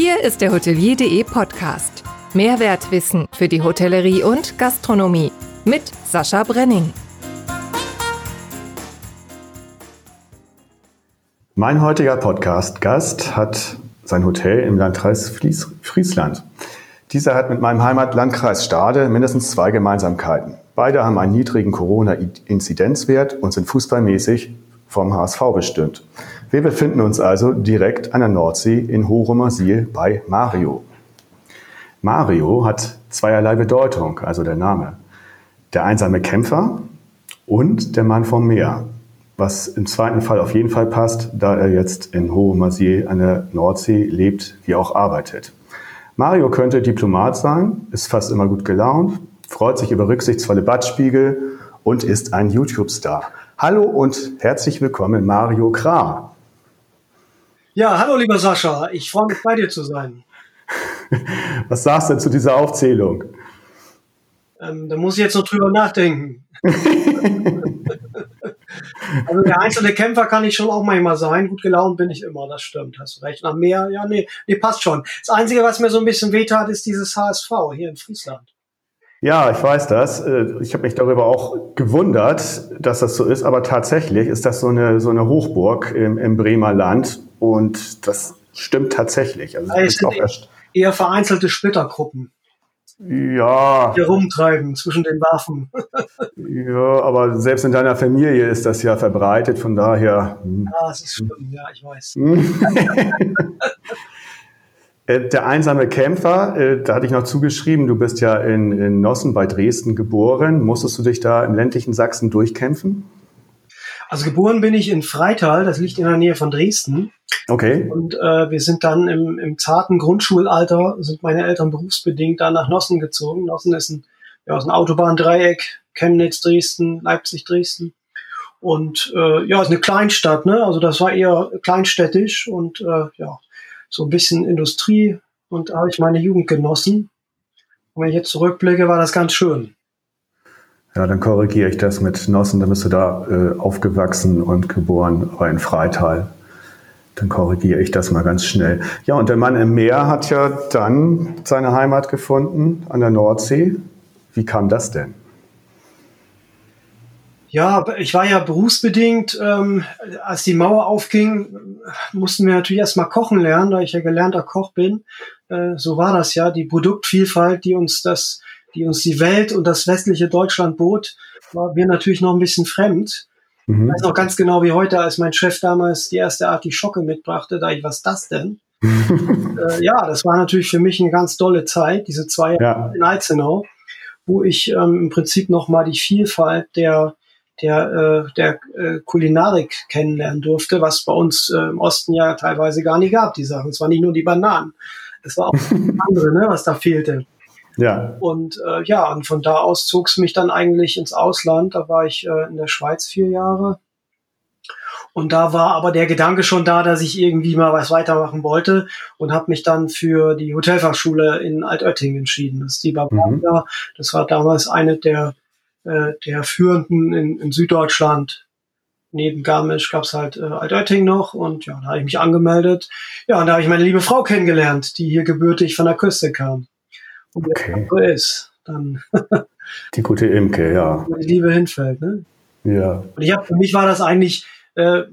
Hier ist der Hotelier.de Podcast. Mehrwertwissen für die Hotellerie und Gastronomie mit Sascha Brenning. Mein heutiger Podcast-Gast hat sein Hotel im Landkreis Friesland. Dieser hat mit meinem Heimatlandkreis Stade mindestens zwei Gemeinsamkeiten. Beide haben einen niedrigen Corona-Inzidenzwert und sind fußballmäßig vom HSV bestimmt. Wir befinden uns also direkt an der Nordsee in Horumersiel bei Mario. Mario hat zweierlei Bedeutung, also der Name. Der einsame Kämpfer und der Mann vom Meer, was im zweiten Fall auf jeden Fall passt, da er jetzt in Horumersiel an der Nordsee lebt, wie auch arbeitet. Mario könnte Diplomat sein, ist fast immer gut gelaunt, freut sich über rücksichtsvolle Badspiegel und ist ein YouTube-Star. Hallo und herzlich willkommen, Mario Kram. Ja, hallo lieber Sascha, ich freue mich bei dir zu sein. Was sagst du zu dieser Aufzählung? Ähm, da muss ich jetzt noch drüber nachdenken. also der einzelne Kämpfer kann ich schon auch manchmal sein. Gut gelaunt bin ich immer, das stimmt, hast du recht. Nach mehr, ja, nee, nee, passt schon. Das Einzige, was mir so ein bisschen wehtat, ist dieses HSV hier in Friesland. Ja, ich weiß das. Äh, ich habe mich darüber auch gewundert, dass das so ist, aber tatsächlich ist das so eine, so eine Hochburg im, im Bremer Land und das stimmt tatsächlich. Also es sind eher vereinzelte Splittergruppen. Ja. Die rumtreiben zwischen den Waffen. ja, aber selbst in deiner Familie ist das ja verbreitet, von daher. Hm. Ja, es ist schlimm, ja, ich weiß. Äh, der einsame Kämpfer, äh, da hatte ich noch zugeschrieben, du bist ja in, in Nossen bei Dresden geboren. Musstest du dich da im ländlichen Sachsen durchkämpfen? Also geboren bin ich in Freital, das liegt in der Nähe von Dresden. Okay. Und äh, wir sind dann im, im zarten Grundschulalter, sind meine Eltern berufsbedingt da nach Nossen gezogen. Nossen ist ein, ja, ist ein Autobahndreieck, Chemnitz, Dresden, Leipzig, Dresden. Und äh, ja, ist eine Kleinstadt, ne? Also das war eher kleinstädtisch und äh, ja, so ein bisschen Industrie und da habe ich meine Jugend genossen. Und wenn ich jetzt zurückblicke, war das ganz schön. Ja, dann korrigiere ich das mit Nossen, dann bist du da äh, aufgewachsen und geboren, aber in Freital. Dann korrigiere ich das mal ganz schnell. Ja, und der Mann im Meer hat ja dann seine Heimat gefunden an der Nordsee. Wie kam das denn? Ja, ich war ja berufsbedingt, ähm, als die Mauer aufging, mussten wir natürlich erstmal kochen lernen, da ich ja gelernter Koch bin. Äh, so war das ja. Die Produktvielfalt, die uns das, die uns die Welt und das westliche Deutschland bot, war mir natürlich noch ein bisschen fremd. Mhm. Ich weiß noch ganz genau wie heute, als mein Chef damals die erste Art die Schocke mitbrachte, da ich, was das denn? äh, ja, das war natürlich für mich eine ganz tolle Zeit, diese zwei Jahre ja. in Alzenau, wo ich ähm, im Prinzip nochmal die Vielfalt der der, äh, der äh, Kulinarik kennenlernen durfte, was bei uns äh, im Osten ja teilweise gar nicht gab, die Sachen. Es waren nicht nur die Bananen. Es war auch andere, ne, was da fehlte. Ja. Und äh, ja, und von da aus zog es mich dann eigentlich ins Ausland. Da war ich äh, in der Schweiz vier Jahre. Und da war aber der Gedanke schon da, dass ich irgendwie mal was weitermachen wollte und habe mich dann für die Hotelfachschule in Altötting entschieden. Das ist die Bavaria. Mhm. Das war damals eine der äh, der führenden in, in Süddeutschland. Neben Garmisch gab's halt äh, Altötting noch und ja, da habe ich mich angemeldet. Ja, und da habe ich meine liebe Frau kennengelernt, die hier gebürtig von der Küste kam. Und okay. so ist, dann die gute Imke, ja. Die Liebe hinfällt, ne? Ja. Und ich habe für mich war das eigentlich äh,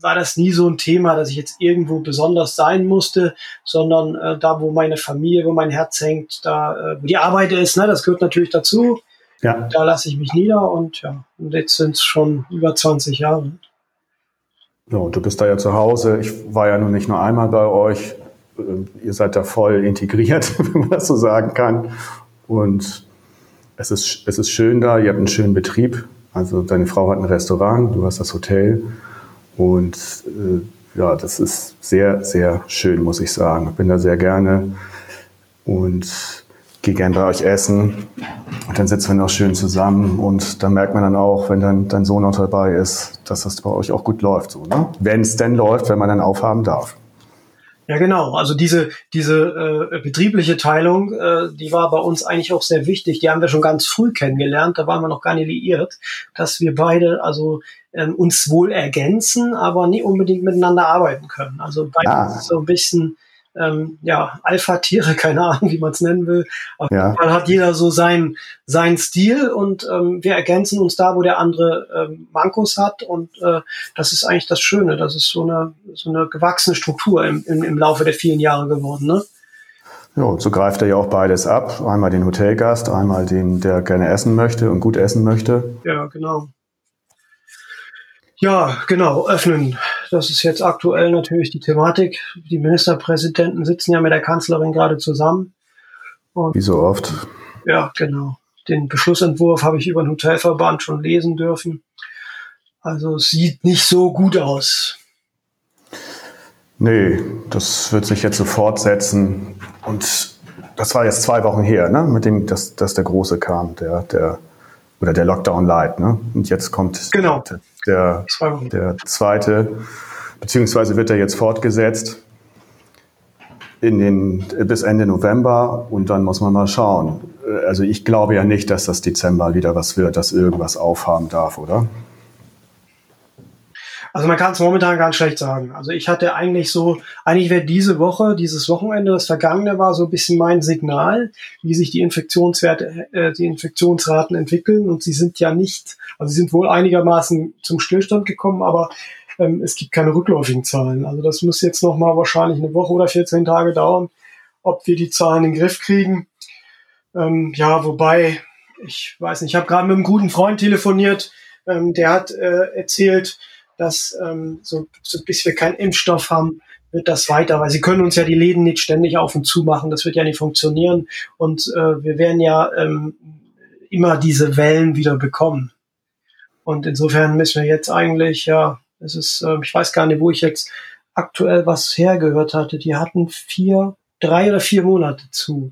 war das nie so ein Thema, dass ich jetzt irgendwo besonders sein musste, sondern äh, da, wo meine Familie, wo mein Herz hängt, da, äh, wo die Arbeit ist, ne, das gehört natürlich dazu. Ja. Da lasse ich mich nieder und ja, und jetzt sind es schon über 20 Jahre. Ja, und du bist da ja zu Hause. Ich war ja nun nicht nur einmal bei euch. Ihr seid da voll integriert, wenn man das so sagen kann. Und es ist, es ist schön da. Ihr habt einen schönen Betrieb. Also deine Frau hat ein Restaurant, du hast das Hotel. Und äh, ja, das ist sehr, sehr schön, muss ich sagen. Ich bin da sehr gerne. Und gehe gern bei euch essen. Und dann sitzen wir noch schön zusammen und dann merkt man dann auch, wenn dann dein Sohn noch dabei ist, dass das bei euch auch gut läuft, so, ne? Wenn es denn läuft, wenn man dann aufhaben darf. Ja, genau. Also diese, diese äh, betriebliche Teilung, äh, die war bei uns eigentlich auch sehr wichtig. Die haben wir schon ganz früh kennengelernt. Da waren wir noch gar nicht liiert, dass wir beide also ähm, uns wohl ergänzen, aber nie unbedingt miteinander arbeiten können. Also beide ah. so ein bisschen ähm, ja, Alpha-Tiere, keine Ahnung, wie man es nennen will. Auf Ja. jeden Fall hat jeder so seinen seinen Stil und ähm, wir ergänzen uns da, wo der andere ähm, Mankos hat. Und äh, das ist eigentlich das Schöne. Das ist so eine, so eine gewachsene Struktur im, im, im Laufe der vielen Jahre geworden. Ne? Ja, und so greift er ja auch beides ab. Einmal den Hotelgast, einmal den, der gerne essen möchte und gut essen möchte. Ja, genau. Ja, genau, öffnen. Das ist jetzt aktuell natürlich die Thematik. Die Ministerpräsidenten sitzen ja mit der Kanzlerin gerade zusammen. Wie so oft. Ja, genau. Den Beschlussentwurf habe ich über den Hotelverband schon lesen dürfen. Also es sieht nicht so gut aus. Nee, das wird sich jetzt so fortsetzen. Und das war jetzt zwei Wochen her, ne? mit dem, dass, dass der Große kam, der, der, oder der Lockdown Light. Ne? Und jetzt kommt Genau. der, Wochen. der zweite, beziehungsweise wird er jetzt fortgesetzt in den, bis Ende November und dann muss man mal schauen. Also ich glaube ja nicht, dass das Dezember wieder was wird, dass irgendwas aufhaben darf, oder? Also man kann es momentan ganz schlecht sagen. Also ich hatte eigentlich so, eigentlich wäre diese Woche, dieses Wochenende, das vergangene war so ein bisschen mein Signal, wie sich die Infektionswerte, äh, die Infektionsraten entwickeln. Und sie sind ja nicht, also sie sind wohl einigermaßen zum Stillstand gekommen, aber ähm, es gibt keine rückläufigen Zahlen. Also das muss jetzt noch mal wahrscheinlich eine Woche oder 14 Tage dauern, ob wir die Zahlen in den Griff kriegen. Ähm, ja, wobei, ich weiß nicht, ich habe gerade mit einem guten Freund telefoniert, ähm, der hat äh, erzählt, dass ähm, so, so bis wir keinen Impfstoff haben, wird das weiter, weil sie können uns ja die Läden nicht ständig auf und zu machen, das wird ja nicht funktionieren und äh, wir werden ja ähm, immer diese Wellen wieder bekommen. Und insofern müssen wir jetzt eigentlich, ja, es ist, äh, ich weiß gar nicht, wo ich jetzt aktuell was hergehört hatte, die hatten vier, drei oder vier Monate zu.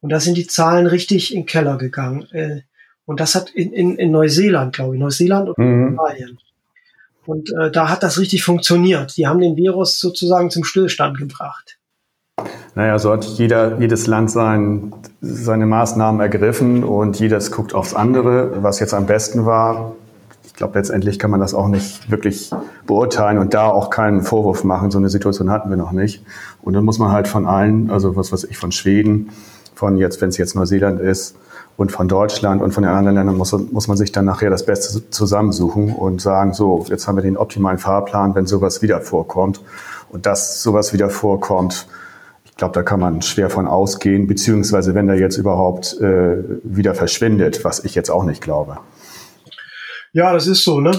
Und da sind die Zahlen richtig in den Keller gegangen. Äh, und das hat in, in, in Neuseeland, glaube ich, Neuseeland und Mhm. Australien. Und äh, da hat das richtig funktioniert. Die haben den Virus sozusagen zum Stillstand gebracht. Naja, so hat jeder, jedes Land sein, seine Maßnahmen ergriffen und jedes guckt aufs andere, was jetzt am besten war. Ich glaube, letztendlich kann man das auch nicht wirklich beurteilen und da auch keinen Vorwurf machen. So eine Situation hatten wir noch nicht. Und dann muss man halt von allen, also was weiß ich, von Schweden, von jetzt, wenn es jetzt Neuseeland ist, und von Deutschland und von den anderen Ländern muss, muss man sich dann nachher das Beste zusammensuchen und sagen, so, jetzt haben wir den optimalen Fahrplan, wenn sowas wieder vorkommt. Und dass sowas wieder vorkommt, ich glaube, da kann man schwer von ausgehen, beziehungsweise wenn der jetzt überhaupt äh, wieder verschwindet, was ich jetzt auch nicht glaube. Ja, das ist so, ne?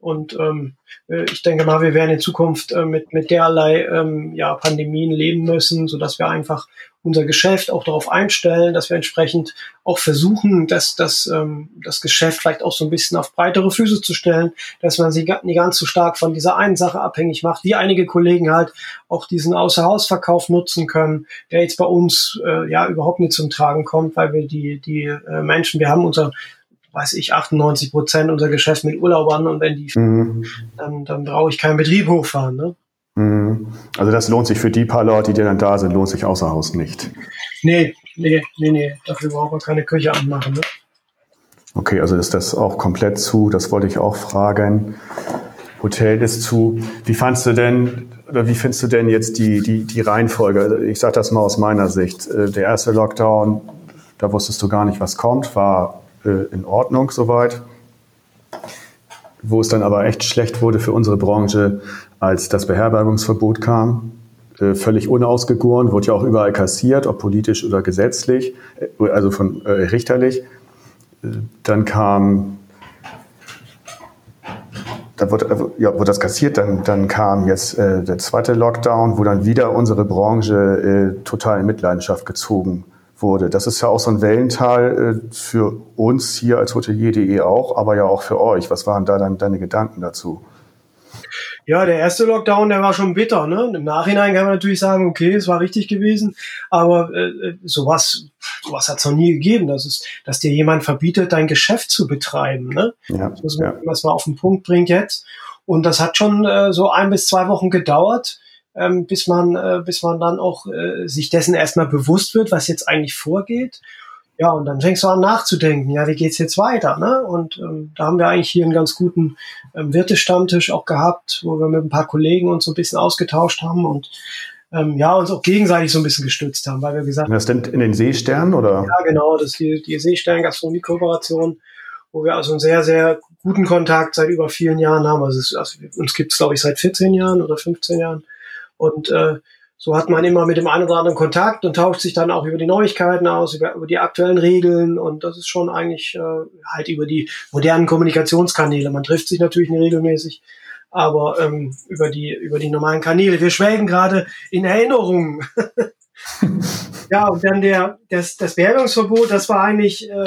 Und ähm, äh, ich denke mal, wir werden in Zukunft äh, mit, mit derlei ähm, ja, Pandemien leben müssen, so dass wir einfach unser Geschäft auch darauf einstellen, dass wir entsprechend auch versuchen, dass, dass ähm, das Geschäft vielleicht auch so ein bisschen auf breitere Füße zu stellen, dass man sie nicht ganz so stark von dieser einen Sache abhängig macht, wie einige Kollegen halt auch diesen Außerhausverkauf nutzen können, der jetzt bei uns äh, ja überhaupt nicht zum Tragen kommt, weil wir die, die äh, Menschen, wir haben unser weiß ich, 98 Prozent unser Geschäft mit Urlaubern und wenn die, Mhm. dann, dann brauche ich keinen Betrieb hochfahren. Ne? Mhm. Also das lohnt sich für die paar Leute, die dann da sind, lohnt sich außer Haus nicht. Nee, nee, nee, nee, dafür brauchen wir keine Küche anmachen. Ne? Okay, also ist das auch komplett zu, das wollte ich auch fragen. Hotel ist zu. Wie fandst du denn, oder wie findest du denn jetzt die, die, die Reihenfolge? Also Ich sage das mal aus meiner Sicht. Äh, Der erste Lockdown, da wusstest du gar nicht, was kommt, war äh, in Ordnung soweit. Wo es dann aber echt schlecht wurde für unsere Branche, als das Beherbergungsverbot kam. Äh, Völlig unausgegoren, wurde ja auch überall kassiert, ob politisch oder gesetzlich, äh, also von äh, richterlich. Äh, Dann kam da wurde, ja, wurde das kassiert, dann, dann kam jetzt äh, der zweite Lockdown, wo dann wieder unsere Branche äh, total in Mitleidenschaft gezogen wurde. Das ist ja auch so ein Wellental für uns hier als Hotelier.de auch, aber ja auch für euch. Was waren da dann deine Gedanken dazu? Ja, der erste Lockdown, der war schon bitter. Ne? Im Nachhinein kann man natürlich sagen, okay, es war richtig gewesen, aber äh, sowas, sowas hat es noch nie gegeben. Das ist, dass dir jemand verbietet, dein Geschäft zu betreiben. Ne? Ja, Das muss man ja. mal auf den Punkt bringt jetzt. Und das hat schon äh, so ein bis zwei Wochen gedauert, ähm, bis man, äh, bis man dann auch äh, sich dessen erstmal bewusst wird, was jetzt eigentlich vorgeht. Ja, und dann fängst du an nachzudenken, ja, wie geht's jetzt weiter? Ne? Und ähm, da haben wir eigentlich hier einen ganz guten ähm, Wirtestammtisch auch gehabt, wo wir mit ein paar Kollegen uns so ein bisschen ausgetauscht haben und ähm, ja, uns auch gegenseitig so ein bisschen gestützt haben, weil wir gesagt haben. Das denn in den Seesternen oder? Ja, genau, das ist die, die Seestern-Gastronomie-Kooperation, wo wir also einen sehr, sehr guten Kontakt seit über vielen Jahren haben. Also, es, also uns gibt's glaube ich, seit 14 Jahren oder 15 Jahren. Und äh, so hat man immer mit dem einen oder anderen Kontakt und tauscht sich dann auch über die Neuigkeiten aus, über, über die aktuellen Regeln und das ist schon eigentlich äh, halt über die modernen Kommunikationskanäle. Man trifft sich natürlich nicht regelmäßig, aber ähm, über die über die normalen Kanäle. Wir schwelgen gerade in Erinnerungen. ja, und dann der das, das Bergungsverbot, das war eigentlich äh,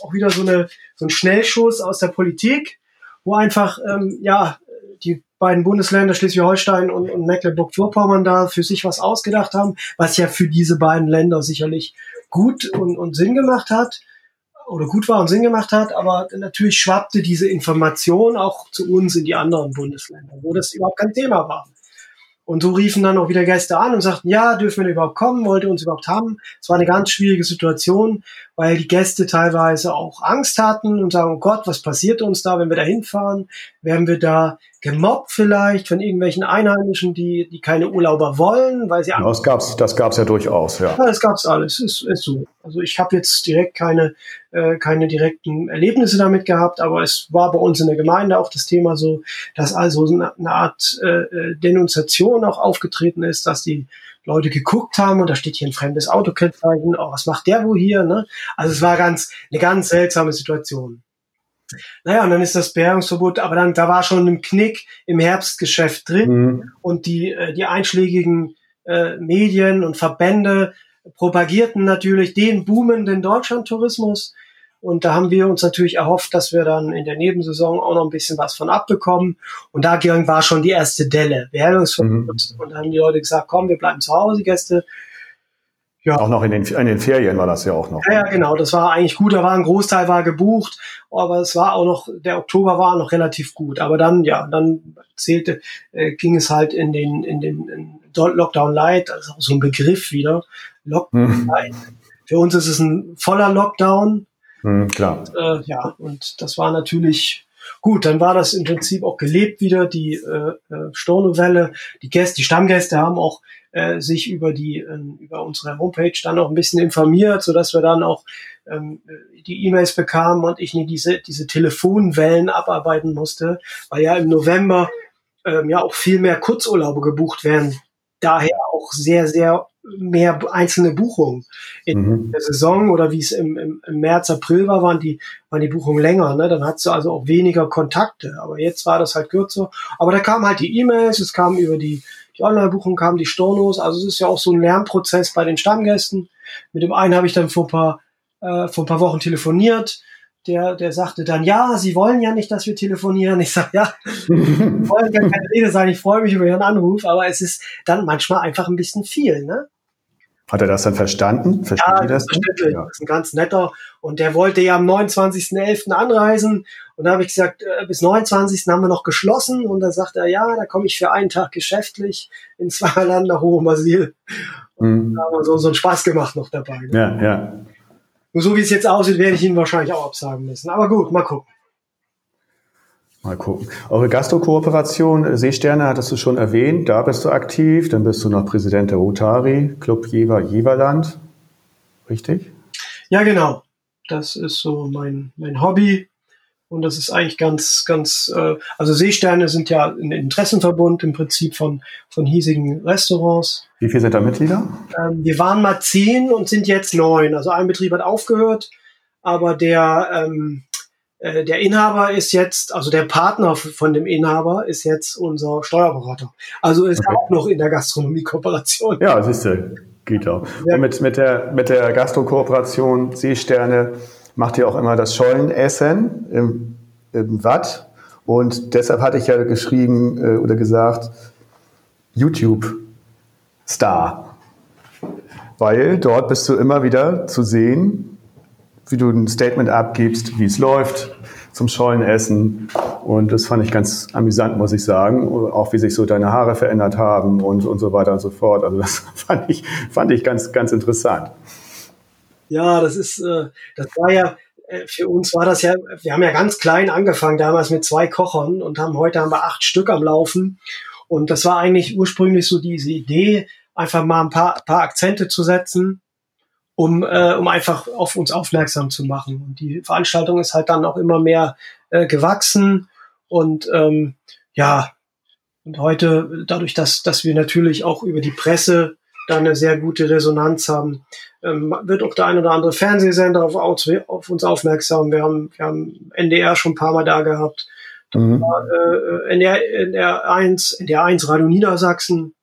auch wieder so eine so ein Schnellschuss aus der Politik, wo einfach ähm, ja die beiden Bundesländer Schleswig-Holstein und, und Mecklenburg-Vorpommern da für sich was ausgedacht haben, was ja für diese beiden Länder sicherlich gut und, und Sinn gemacht hat oder gut war und Sinn gemacht hat, aber natürlich schwappte diese Information auch zu uns in die anderen Bundesländer, wo das überhaupt kein Thema war. Und so riefen dann auch wieder Gäste an und sagten, ja, dürfen wir überhaupt kommen, wollte uns überhaupt haben. Es war eine ganz schwierige Situation, weil die Gäste teilweise auch Angst hatten und sagen, oh Gott, was passiert uns da, wenn wir da hinfahren? Werden wir da gemobbt vielleicht von irgendwelchen Einheimischen, die, die keine Urlauber wollen, weil sie ja, das gab's, das gab's ja durchaus, ja. Ja, das gab's alles, ist, ist so. Also ich habe jetzt direkt keine, äh, keine direkten Erlebnisse damit gehabt, aber es war bei uns in der Gemeinde auch das Thema so, dass also eine, eine Art äh, äh Denunziation auch aufgetreten ist, dass die Leute geguckt haben und da steht hier ein fremdes Autokennzeichen, oh, was macht der wo hier, ne? Also es war ganz, eine ganz seltsame Situation. Naja, und dann ist das Bergungsverbot, aber dann, da war schon ein Knick im Herbstgeschäft drin mhm. und die, äh, die einschlägigen äh, Medien und Verbände propagierten natürlich den boomenden Deutschlandtourismus. Und da haben wir uns natürlich erhofft, dass wir dann in der Nebensaison auch noch ein bisschen was von abbekommen. Und da war schon die erste Delle. Bergungsverbot. Mhm. Und dann haben die Leute gesagt, komm, wir bleiben zu Hause, Gäste. Ja. Auch noch in den, in den Ferien war das ja auch noch. Ja, ja, genau. Das war eigentlich gut. Da war ein Großteil war gebucht, aber es war auch noch, der Oktober war noch relativ gut. Aber dann, ja, dann zählte, äh, ging es halt in den, in den in Lockdown Light, also so ein Begriff wieder. Lockdown Light. Hm. Für uns ist es ein voller Lockdown. Hm, klar. Und, äh, ja, und das war natürlich gut. Dann war das im Prinzip auch gelebt wieder, die äh, äh Stornovelle. Die Gäste, die Stammgäste haben auch äh, sich über die äh, über unsere Homepage dann auch ein bisschen informiert, so dass wir dann auch ähm, die E-Mails bekamen und ich nie diese diese Telefonwellen abarbeiten musste, weil ja im November ähm, ja auch viel mehr Kurzurlaube gebucht werden. Daher auch sehr sehr mehr einzelne Buchungen. In mhm. der Saison oder wie es im, im, im, März, April war, waren die, waren die Buchungen länger. Ne? Dann hattest du also auch weniger Kontakte. Aber jetzt war das halt kürzer. Aber da kamen halt die E-Mails, es kam über die die Online-Buchung kam, die Stornos. Also es ist ja auch so ein Lernprozess bei den Stammgästen. Mit dem einen habe ich dann vor ein paar, äh, vor ein paar Wochen telefoniert. Der, der sagte dann, ja, Sie wollen ja nicht, dass wir telefonieren. Ich sage, ja, wollen ja keine Rede sein. Ich freue mich über Ihren Anruf, aber es ist dann manchmal einfach ein bisschen viel. Ne? Hat er das dann verstanden? Verstehen ja, das? Ja. Das ist ein ganz netter. Und der wollte ja am 29.11. anreisen. Und da habe ich gesagt, äh, bis 29. haben wir noch geschlossen. Und da sagt er, ja, da komme ich für einen Tag geschäftlich in Zweilerland nach Hohem Asyl. Und mhm. da haben wir so, so einen Spaß gemacht noch dabei. Ne? Ja, ja. Und so wie es jetzt aussieht, werde ich ihn wahrscheinlich auch absagen müssen. Aber gut, mal gucken. Mal gucken. Eure Gastro-Kooperation äh, Seesterne hattest du schon erwähnt, da bist du aktiv, dann bist du noch Präsident der Rotari, Club Jever Jeverland. Richtig? Ja, genau. Das ist so mein, mein Hobby. Und das ist eigentlich ganz, ganz, äh, also Seesterne sind ja ein Interessenverbund im Prinzip von, von hiesigen Restaurants. Wie viele sind da Mitglieder? Ähm, wir waren mal zehn und sind jetzt neun. Also ein Betrieb hat aufgehört, aber der, ähm, äh, der Inhaber ist jetzt, also der Partner von dem Inhaber ist jetzt unser Steuerberater. Also ist okay. auch noch in der Gastronomie-Kooperation. Ja, siehst du, geht auch. Ja. Und mit, mit der, mit der Gastro-Kooperation Seesterne macht ihr auch immer das Schollenessen im, im Watt. Und deshalb hatte ich ja geschrieben äh, oder gesagt, YouTube-Star. Weil dort bist du immer wieder zu sehen, wie du ein Statement abgibst, wie es läuft zum Schollenessen. Und das fand ich ganz amüsant, muss ich sagen. Auch wie sich so deine Haare verändert haben und, und so weiter und so fort. Also das fand ich, fand ich ganz, ganz interessant. Ja, das ist, äh, das war ja, äh, für uns war das ja, wir haben ja ganz klein angefangen, damals mit zwei Kochern und haben heute haben wir acht Stück am Laufen. Und das war eigentlich ursprünglich so diese Idee, einfach mal ein paar, paar Akzente zu setzen, um, äh, um einfach auf uns aufmerksam zu machen. Und die Veranstaltung ist halt dann auch immer mehr äh, gewachsen und ähm, ja, und heute, dadurch, dass, dass wir natürlich auch über die Presse da eine sehr gute Resonanz haben, ähm, wird auch der ein oder andere Fernsehsender auf, auf uns aufmerksam. Wir haben, wir haben NDR schon ein paar Mal da gehabt. Mhm. War, äh, NDR, NDR 1, NDR 1 Radio Niedersachsen.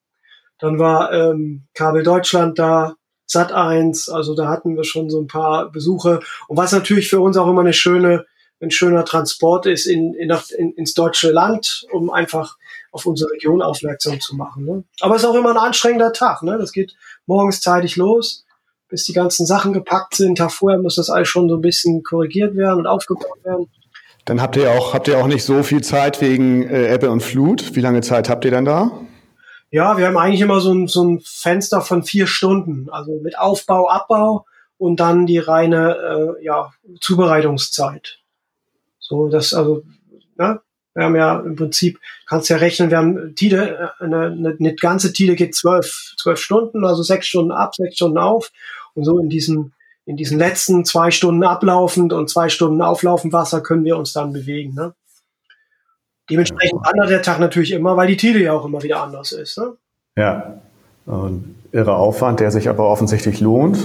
Dann war ähm, Kabel Deutschland da, Sat 1, also da hatten wir schon so ein paar Besuche. Und was natürlich für uns auch immer eine schöne, ein schöner Transport ist in, in, in, ins deutsche Land, um einfach auf unsere Region aufmerksam zu machen. Ne? Aber es ist auch immer ein anstrengender Tag. Ne? Das geht morgens zeitig los, bis die ganzen Sachen gepackt sind. Tag vorher muss das alles schon so ein bisschen korrigiert werden und aufgebaut werden. Dann habt ihr auch, habt ihr auch nicht so viel Zeit wegen äh, Ebbe und Flut. Wie lange Zeit habt ihr dann da? Ja, wir haben eigentlich immer so ein, so ein Fenster von vier Stunden, also mit Aufbau, Abbau und dann die reine äh, ja, Zubereitungszeit. So, das also, ne? Wir haben ja im Prinzip, kannst ja rechnen, wir haben Tide, äh, eine, eine, eine ganze Tide geht zwölf, zwölf Stunden, also sechs Stunden ab, sechs Stunden auf. Und so in diesen, in diesen letzten zwei Stunden ablaufend und zwei Stunden auflaufend Wasser können wir uns dann bewegen. Ne? Dementsprechend wandert der Tag natürlich immer, weil die Tide ja auch immer wieder anders ist. Ne? Ja, ein irre Aufwand, der sich aber offensichtlich lohnt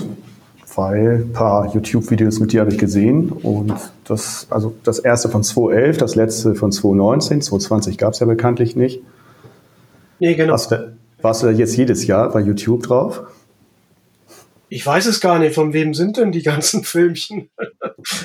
weil ein paar YouTube-Videos mit dir habe ich gesehen und das, also das erste von 2011, das letzte von 2019, 2020 gab es ja bekanntlich nicht. Nee, genau. Warst du, warst du jetzt jedes Jahr bei YouTube drauf? Ich weiß es gar nicht. Von wem sind denn die ganzen Filmchen?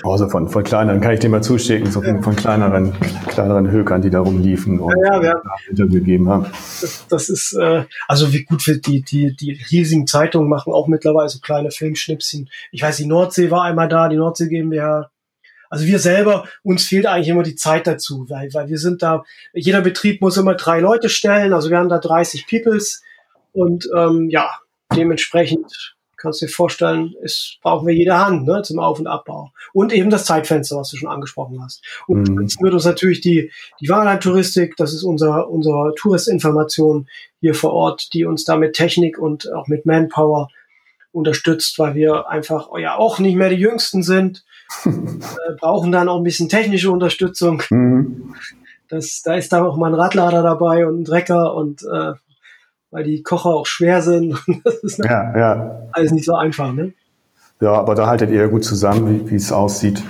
Also von, von kleineren, kann ich dir mal zuschicken, so von, von kleineren, kleineren Hökern, die da rumliefen und ja, ja, Interview gegeben haben. Das, das ist, äh, also wie gut wir die, die, die riesigen Zeitungen machen auch mittlerweile so kleine Filmschnipschen. Ich weiß, die Nordsee war einmal da, die Nordsee GmbH. Also wir selber, uns fehlt eigentlich immer die Zeit dazu, weil, weil wir sind da, jeder Betrieb muss immer drei Leute stellen, also wir haben da 30 Peoples und ähm, ja, dementsprechend kannst du dir vorstellen, ist, brauchen wir jede Hand ne, zum Auf- und Abbau. Und eben das Zeitfenster, was du schon angesprochen hast. Und mhm. jetzt wird uns natürlich die, die Warenlandtouristik, das ist unser, unser Touristinformation hier vor Ort, die uns da mit Technik und auch mit Manpower unterstützt, weil wir einfach ja auch nicht mehr die Jüngsten sind, äh, brauchen dann auch ein bisschen technische Unterstützung. Mhm. Das, da ist da auch mal ein Radlader dabei und ein Drecker und äh, weil die Kocher auch schwer sind. das ist ja, ja. alles nicht so einfach, ne? Ja, aber da haltet ihr gut zusammen, wie, es aussieht.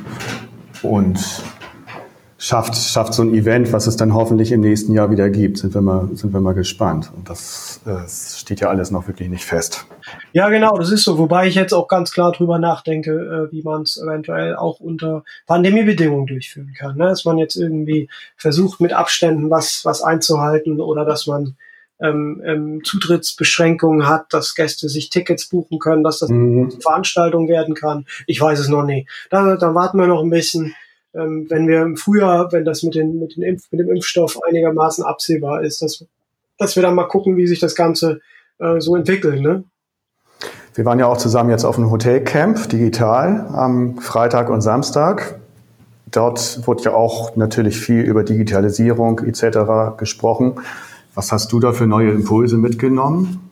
Und schafft, schafft so ein Event, was es dann hoffentlich im nächsten Jahr wieder gibt. Sind wir mal, sind wir mal gespannt. Und das, das steht ja alles noch wirklich nicht fest. Ja, genau, das ist so. Wobei ich jetzt auch ganz klar drüber nachdenke, äh, wie man es eventuell auch unter Pandemiebedingungen durchführen kann. Ne? Dass man jetzt irgendwie versucht, mit Abständen was, was einzuhalten oder dass man ähm, ähm, Zutrittsbeschränkungen hat, dass Gäste sich Tickets buchen können, dass das mhm. eine Veranstaltung werden kann. Ich weiß es noch nicht. Da, da warten wir noch ein bisschen. Ähm, wenn wir im Frühjahr, wenn das mit, den, mit, den Impf, mit dem Impfstoff einigermaßen absehbar ist, dass, dass wir dann mal gucken, wie sich das Ganze äh, so entwickelt. Ne? Wir waren ja auch zusammen jetzt auf einem Hotelcamp digital am Freitag und Samstag. Dort wurde ja auch natürlich viel über Digitalisierung etc. gesprochen. Was hast du da für neue Impulse mitgenommen?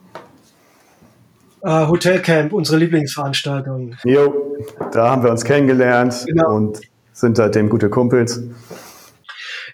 Uh, Hotelcamp, unsere Lieblingsveranstaltung. Jo, da haben wir uns kennengelernt genau. und sind seitdem gute Kumpels.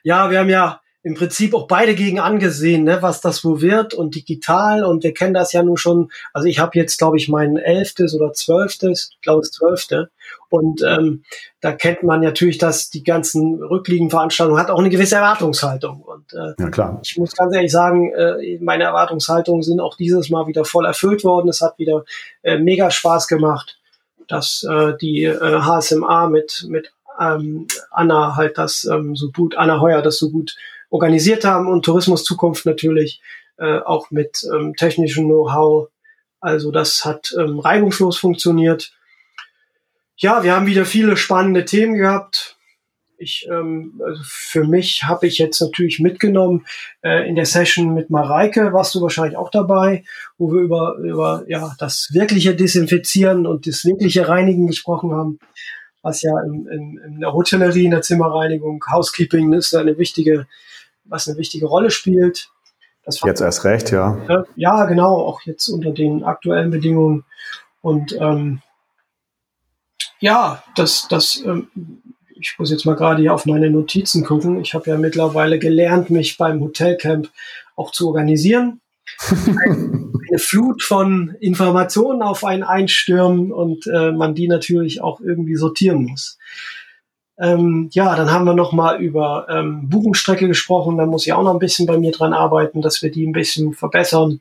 Ja, wir haben ja im Prinzip auch beide gegen angesehen, ne, was das wo wird und digital und wir kennen das ja nun schon. Also ich habe jetzt, glaube ich, mein elftes oder zwölftes, ich glaube das zwölfte und ähm, da kennt man natürlich, dass die ganzen rückliegenden Veranstaltungen hat auch eine gewisse Erwartungshaltung und äh, ja, klar. ich muss ganz ehrlich sagen, äh, meine Erwartungshaltungen sind auch dieses Mal wieder voll erfüllt worden. Es hat wieder äh, mega Spaß gemacht, dass äh, die äh, HSMA mit mit ähm, Anna halt das ähm, so gut, Anna Heuer das so gut organisiert haben und Tourismus Zukunft natürlich äh, auch mit ähm, technischem Know-how. Also das hat ähm, reibungslos funktioniert. Ja, wir haben wieder viele spannende Themen gehabt. Ich, ähm, also für mich habe ich jetzt natürlich mitgenommen äh, in der Session mit Mareike, warst du wahrscheinlich auch dabei, wo wir über, über ja, das wirkliche Desinfizieren und das wirkliche Reinigen gesprochen haben, was ja in, in, in der Hotellerie, in der Zimmerreinigung, Housekeeping ist eine wichtige was eine wichtige Rolle spielt. Das jetzt erst recht, ja. Äh, ja, genau, auch jetzt unter den aktuellen Bedingungen. Und ähm, ja, das, das, ähm, ich muss jetzt mal gerade hier auf meine Notizen gucken. Ich habe ja mittlerweile gelernt, mich beim Hotelcamp auch zu organisieren. eine Flut von Informationen auf einen einstürmen und äh, man die natürlich auch irgendwie sortieren muss. Ähm, ja, dann haben wir noch mal über ähm, Buchungsstrecke gesprochen. Da muss ich auch noch ein bisschen bei mir dran arbeiten, dass wir die ein bisschen verbessern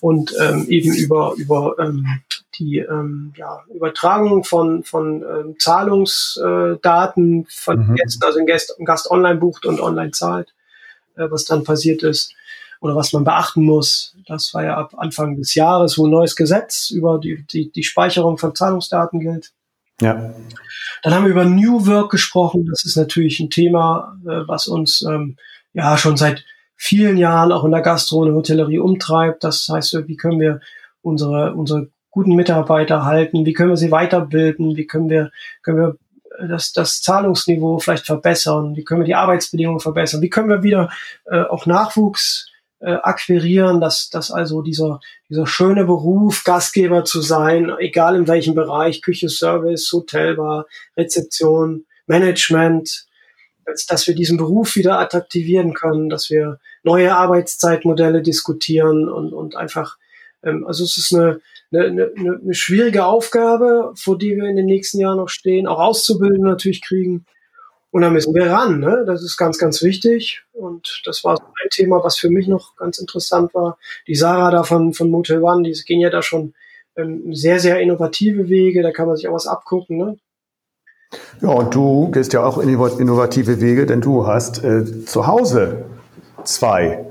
und ähm, eben über über ähm, die ähm, ja, Übertragung von von ähm, Zahlungsdaten von mhm. Gästen, also ein Gast, ein Gast online bucht und online zahlt, äh, was dann passiert ist oder was man beachten muss. Das war ja ab Anfang des Jahres, wo ein neues Gesetz über die, die, die Speicherung von Zahlungsdaten gilt. Ja. Dann haben wir über New Work gesprochen. Das ist natürlich ein Thema, äh, was uns ähm, ja schon seit vielen Jahren auch in der Gastro und Hotellerie umtreibt. Das heißt, wie können wir unsere, unsere guten Mitarbeiter halten? Wie können wir sie weiterbilden? Wie können wir, können wir das, das Zahlungsniveau vielleicht verbessern? Wie können wir die Arbeitsbedingungen verbessern? Wie können wir wieder äh, auch Nachwuchs äh, akquirieren, dass, dass also dieser, dieser schöne Beruf, Gastgeber zu sein, egal in welchem Bereich, Küche, Service, Hotelbar, Rezeption, Management, dass, dass wir diesen Beruf wieder attraktivieren können, dass wir neue Arbeitszeitmodelle diskutieren und, und einfach, ähm, also es ist eine, eine, eine, eine schwierige Aufgabe, vor die wir in den nächsten Jahren noch stehen, auch auszubilden natürlich kriegen. Und da müssen wir ran. Ne? Das ist ganz, ganz wichtig. Und das war ein Thema, was für mich noch ganz interessant war. Die Sarah da von, von Motel One, die gehen ja da schon ähm, sehr, sehr innovative Wege. Da kann man sich auch was abgucken. Ne? Ja, und du gehst ja auch innovative Wege, denn du hast äh, zu Hause zwei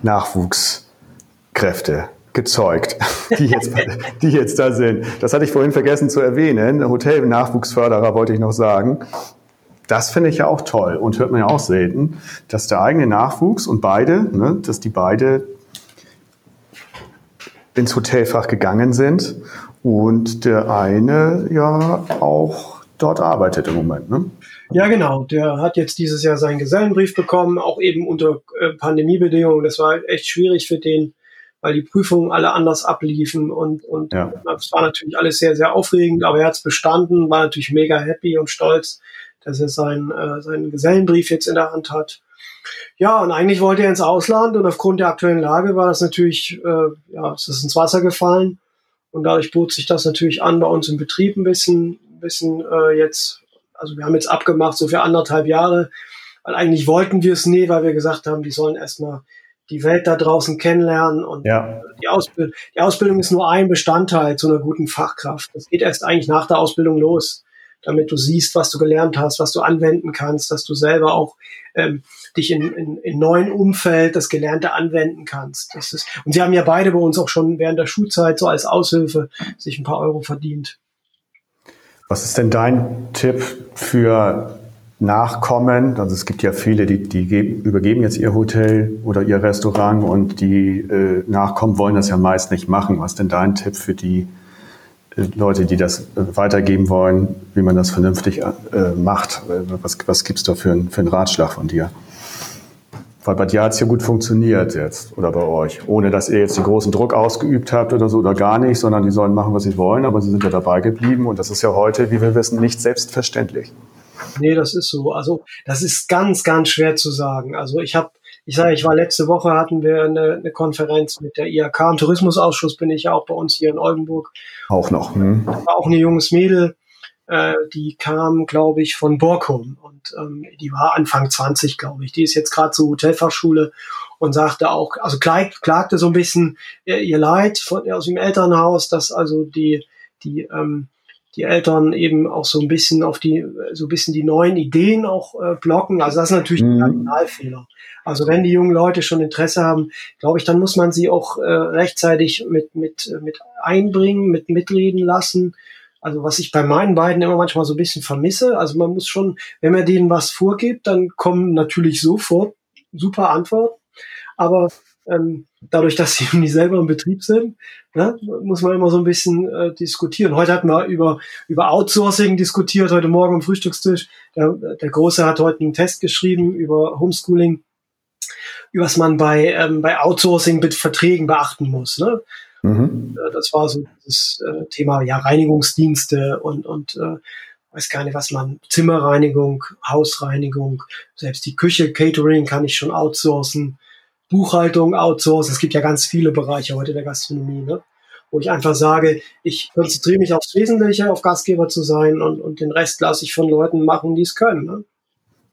Nachwuchskräfte gezeugt, die jetzt, die jetzt da sind. Das hatte ich vorhin vergessen zu erwähnen. Hotel-Nachwuchsförderer wollte ich noch sagen das finde ich ja auch toll und hört man ja auch selten, dass der eigene Nachwuchs und beide, ne, dass die beide ins Hotelfach gegangen sind und der eine ja auch dort arbeitet im Moment. Ne? Ja, genau. Der hat jetzt dieses Jahr seinen Gesellenbrief bekommen, auch eben unter äh, Pandemiebedingungen. Das war echt schwierig für den, weil die Prüfungen alle anders abliefen und, und ja. das war natürlich alles sehr, sehr aufregend, aber er hat es bestanden, war natürlich mega happy und stolz dass er seinen, äh, seinen Gesellenbrief jetzt in der Hand hat. Ja, und eigentlich wollte er ins Ausland und aufgrund der aktuellen Lage war das natürlich, äh, ja, es ist ins Wasser gefallen und dadurch bot sich das natürlich an bei uns im Betrieb ein bisschen, ein bisschen äh, jetzt, also wir haben jetzt abgemacht so für anderthalb Jahre, weil eigentlich wollten wir es nie, weil wir gesagt haben, die sollen erstmal die Welt da draußen kennenlernen und ja. die, Ausbildung, die Ausbildung ist nur ein Bestandteil zu einer guten Fachkraft. Das geht erst eigentlich nach der Ausbildung los damit du siehst, was du gelernt hast, was du anwenden kannst, dass du selber auch ähm, dich in, in, in neuen Umfeld das Gelernte anwenden kannst. Das ist, und sie haben ja beide bei uns auch schon während der Schulzeit so als Aushilfe sich ein paar Euro verdient. Was ist denn dein Tipp für Nachkommen? Also es gibt ja viele, die, die geben, übergeben jetzt ihr Hotel oder ihr Restaurant und die äh, Nachkommen wollen das ja meist nicht machen. Was ist denn dein Tipp für die Leute, die das weitergeben wollen, wie man das vernünftig äh, macht. Was, was gibt's da für, ein, für einen Ratschlag von dir? Weil bei dir hat's ja gut funktioniert jetzt oder bei euch, ohne dass ihr jetzt den großen Druck ausgeübt habt oder so oder gar nicht, sondern die sollen machen, was sie wollen, aber sie sind ja dabei geblieben und das ist ja heute, wie wir wissen, nicht selbstverständlich. Nee, das ist so. Also das ist ganz, ganz schwer zu sagen. Also ich habe ich sage, ich war letzte Woche, hatten wir eine, eine Konferenz mit der IHK. Im Tourismusausschuss bin ich ja auch bei uns hier in Oldenburg. Auch noch. Hm. War auch eine junges Mädel, äh, die kam, glaube ich, von Borkum. Und ähm, die war Anfang 20, glaube ich. Die ist jetzt gerade zur Hotelfachschule und sagte auch, also klagt, klagte so ein bisschen ihr, ihr Leid von, aus dem Elternhaus, dass also die, die ähm, die Eltern eben auch so ein bisschen auf die, so ein bisschen die neuen Ideen auch äh, blocken. Also das ist natürlich mhm. ein Kardinalfehler. Also wenn die jungen Leute schon Interesse haben, glaube ich, dann muss man sie auch äh, rechtzeitig mit, mit, mit einbringen, mit mitreden lassen. Also was ich bei meinen beiden immer manchmal so ein bisschen vermisse. Also man muss schon, wenn man denen was vorgibt, dann kommen natürlich sofort super Antworten. Aber ähm, dadurch, dass sie nicht selber im Betrieb sind, ne, muss man immer so ein bisschen äh, diskutieren. Heute hatten wir über, über Outsourcing diskutiert, heute Morgen am Frühstückstisch. Der, der Große hat heute einen Test geschrieben über Homeschooling was man bei, ähm, bei Outsourcing-Verträgen beachten muss. Ne? Mhm. Äh, das war so das äh, Thema ja, Reinigungsdienste und, und äh, weiß gar nicht, was man, Zimmerreinigung, Hausreinigung, selbst die Küche, Catering kann ich schon outsourcen, Buchhaltung outsourcen. Es gibt ja ganz viele Bereiche heute der Gastronomie, ne? wo ich einfach sage, ich konzentriere mich aufs Wesentliche, auf Gastgeber zu sein und, und den Rest lasse ich von Leuten machen, die es können. Ne?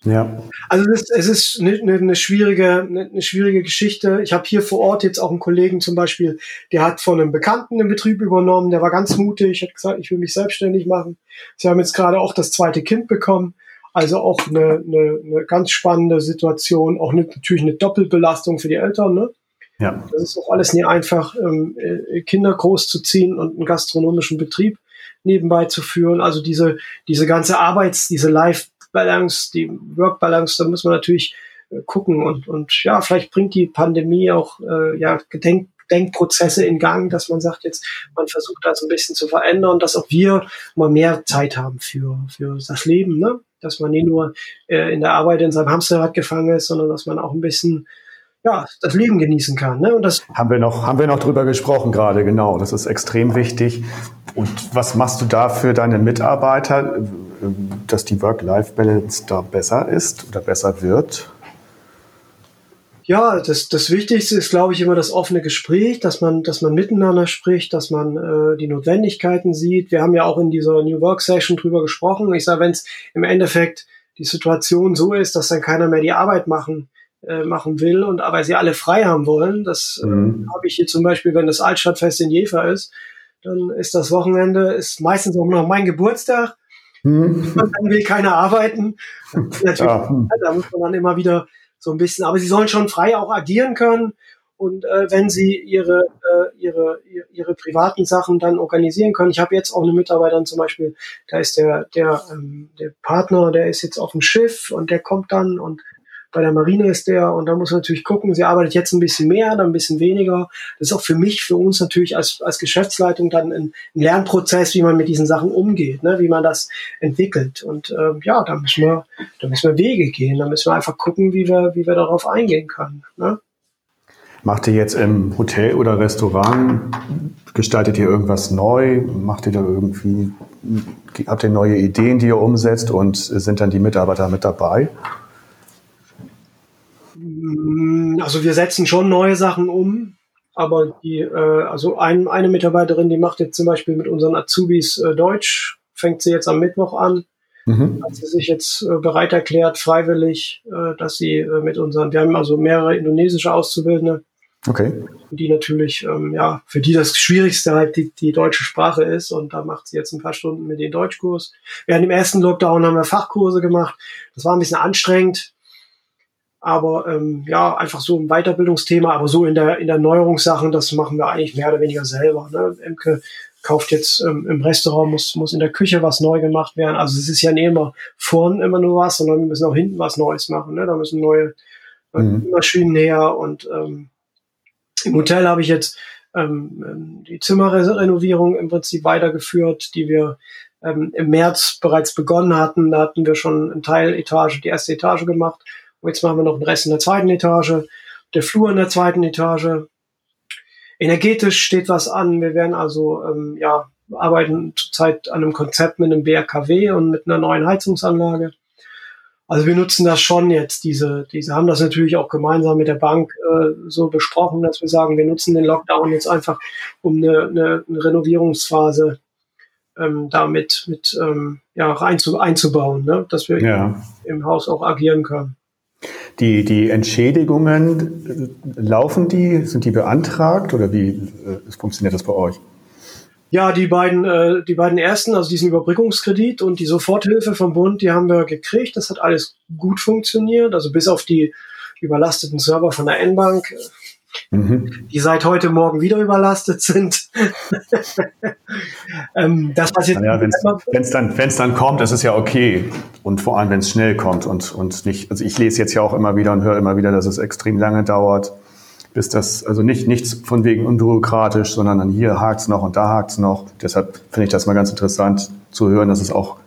Ja. Also es ist, es ist eine, eine, schwierige, eine, schwierige Geschichte. Ich habe hier vor Ort jetzt auch einen Kollegen zum Beispiel, der hat von einem Bekannten den Betrieb übernommen, der war ganz mutig, hat gesagt, ich will mich selbstständig machen. Sie haben jetzt gerade auch das zweite Kind bekommen. Also auch eine, eine, eine ganz spannende Situation, auch eine, natürlich eine Doppelbelastung für die Eltern. Ne? Ja. Das ist auch alles nie einfach, ähm, äh, Kinder großzuziehen und einen gastronomischen Betrieb nebenbei zu führen. Also diese, diese ganze Arbeits-, diese Life- Balance, die Work-Balance, da muss man natürlich äh, gucken und, und ja, vielleicht bringt die Pandemie auch äh, ja, Gedenk Denkprozesse in Gang, dass man sagt, jetzt man versucht das ein bisschen zu verändern, dass auch wir mal mehr Zeit haben für, für das Leben, ne? dass man nicht nur äh, in der Arbeit in seinem Hamsterrad gefangen ist, sondern dass man auch ein bisschen ja, das Leben genießen kann. Ne? Und das haben wir noch, haben wir noch drüber gesprochen gerade, genau. Das ist extrem wichtig. Und was machst du da für deine Mitarbeiter, dass die Work-Life-Balance da besser ist oder besser wird? Ja, das, das Wichtigste ist, glaube ich, immer das offene Gespräch, dass man, dass man miteinander spricht, dass man äh, die Notwendigkeiten sieht. Wir haben ja auch in dieser New Work Session drüber gesprochen. Ich sage, wenn es im Endeffekt die Situation so ist, dass dann keiner mehr die Arbeit machen äh, machen will und aber sie alle frei haben wollen. Das äh, mhm. äh, habe ich hier zum Beispiel, wenn das Altstadtfest in Jever ist, dann ist das Wochenende, ist meistens auch noch mein Geburtstag. Mhm. Dann will keiner arbeiten. Natürlich, ja. da muss man dann immer wieder so ein bisschen, aber sie sollen schon frei auch agieren können. Und äh, wenn sie ihre, äh, ihre, ihre privaten Sachen dann organisieren können. Ich habe jetzt auch eine Mitarbeiterin zum Beispiel, da ist der, der, ähm, der Partner, der ist jetzt auf dem Schiff und der kommt dann und bei der Marine ist der und da muss man natürlich gucken, sie arbeitet jetzt ein bisschen mehr, dann ein bisschen weniger. Das ist auch für mich, für uns natürlich als, als Geschäftsleitung dann ein, ein Lernprozess, wie man mit diesen Sachen umgeht, ne? wie man das entwickelt. Und äh, ja, da müssen wir, da müssen wir Wege gehen, da müssen wir einfach gucken, wie wir, wie wir darauf eingehen können. Ne? Macht ihr jetzt im Hotel oder Restaurant, gestaltet ihr irgendwas neu? Macht ihr da irgendwie, habt ihr neue Ideen, die ihr umsetzt und sind dann die Mitarbeiter mit dabei? Mm, also wir setzen schon neue Sachen um, aber die, äh, also ein, eine Mitarbeiterin, die macht jetzt zum Beispiel mit unseren Azubis äh, Deutsch, fängt sie jetzt am Mittwoch an. Mhm. Hat sie sich jetzt äh, bereit erklärt, freiwillig, äh, dass sie äh, mit unseren, wir haben also mehrere indonesische Auszubildende, okay. die natürlich, ähm, ja, für die das Schwierigste halt die, die deutsche Sprache ist und da macht sie jetzt ein paar Stunden mit den Deutschkurs. Während im ersten Lockdown haben wir Fachkurse gemacht. Das war ein bisschen anstrengend, aber ähm, ja, einfach so ein Weiterbildungsthema, aber so in der, in der Neuerungssachen, das machen wir eigentlich mehr oder weniger selber. Ne? Emke kauft jetzt ähm, im Restaurant, muss, muss in der Küche was neu gemacht werden. Also es ist ja nicht immer vorn immer nur was, sondern wir müssen auch hinten was Neues machen. Ne? Da müssen neue mhm. Maschinen her und ähm, im Hotel habe ich jetzt ähm, ähm die Zimmerrenovierung im Prinzip weitergeführt, die wir ähm, im März bereits begonnen hatten. Da hatten wir schon eine Teiletage, die erste Etage gemacht und jetzt machen wir noch den Rest in der zweiten Etage, der Flur in der zweiten Etage. Energetisch steht was an. Wir werden also ähm, ja arbeiten zurzeit an einem Konzept mit einem BRKW und mit einer neuen Heizungsanlage. Also wir nutzen das schon jetzt, diese, diese haben das natürlich auch gemeinsam mit der Bank äh, so besprochen, dass wir sagen, wir nutzen den Lockdown jetzt einfach, um eine, eine, eine Renovierungsphase ähm, damit mit ähm, ja, einzu, einzubauen, ne? dass wir ja. im Haus auch agieren können. Die, die Entschädigungen, laufen die, sind die beantragt oder wie äh, funktioniert das bei euch? Ja, die beiden, äh, die beiden ersten, also diesen Überbrückungskredit und die Soforthilfe vom Bund, die haben wir gekriegt. Das hat alles gut funktioniert. Also bis auf die überlasteten Server von der N-Bank mhm. die seit heute Morgen wieder überlastet sind. ähm, das passiert. Ja, wenn es dann, wenn's dann kommt, das ist ja okay. Und vor allem, wenn es schnell kommt und, und nicht, also ich lese jetzt ja auch immer wieder und höre immer wieder, dass es extrem lange dauert, bis das, also nicht nichts von wegen unbürokratisch, sondern dann hier hakt es noch und da hakt es noch. Deshalb finde ich das mal ganz interessant zu hören, dass es auch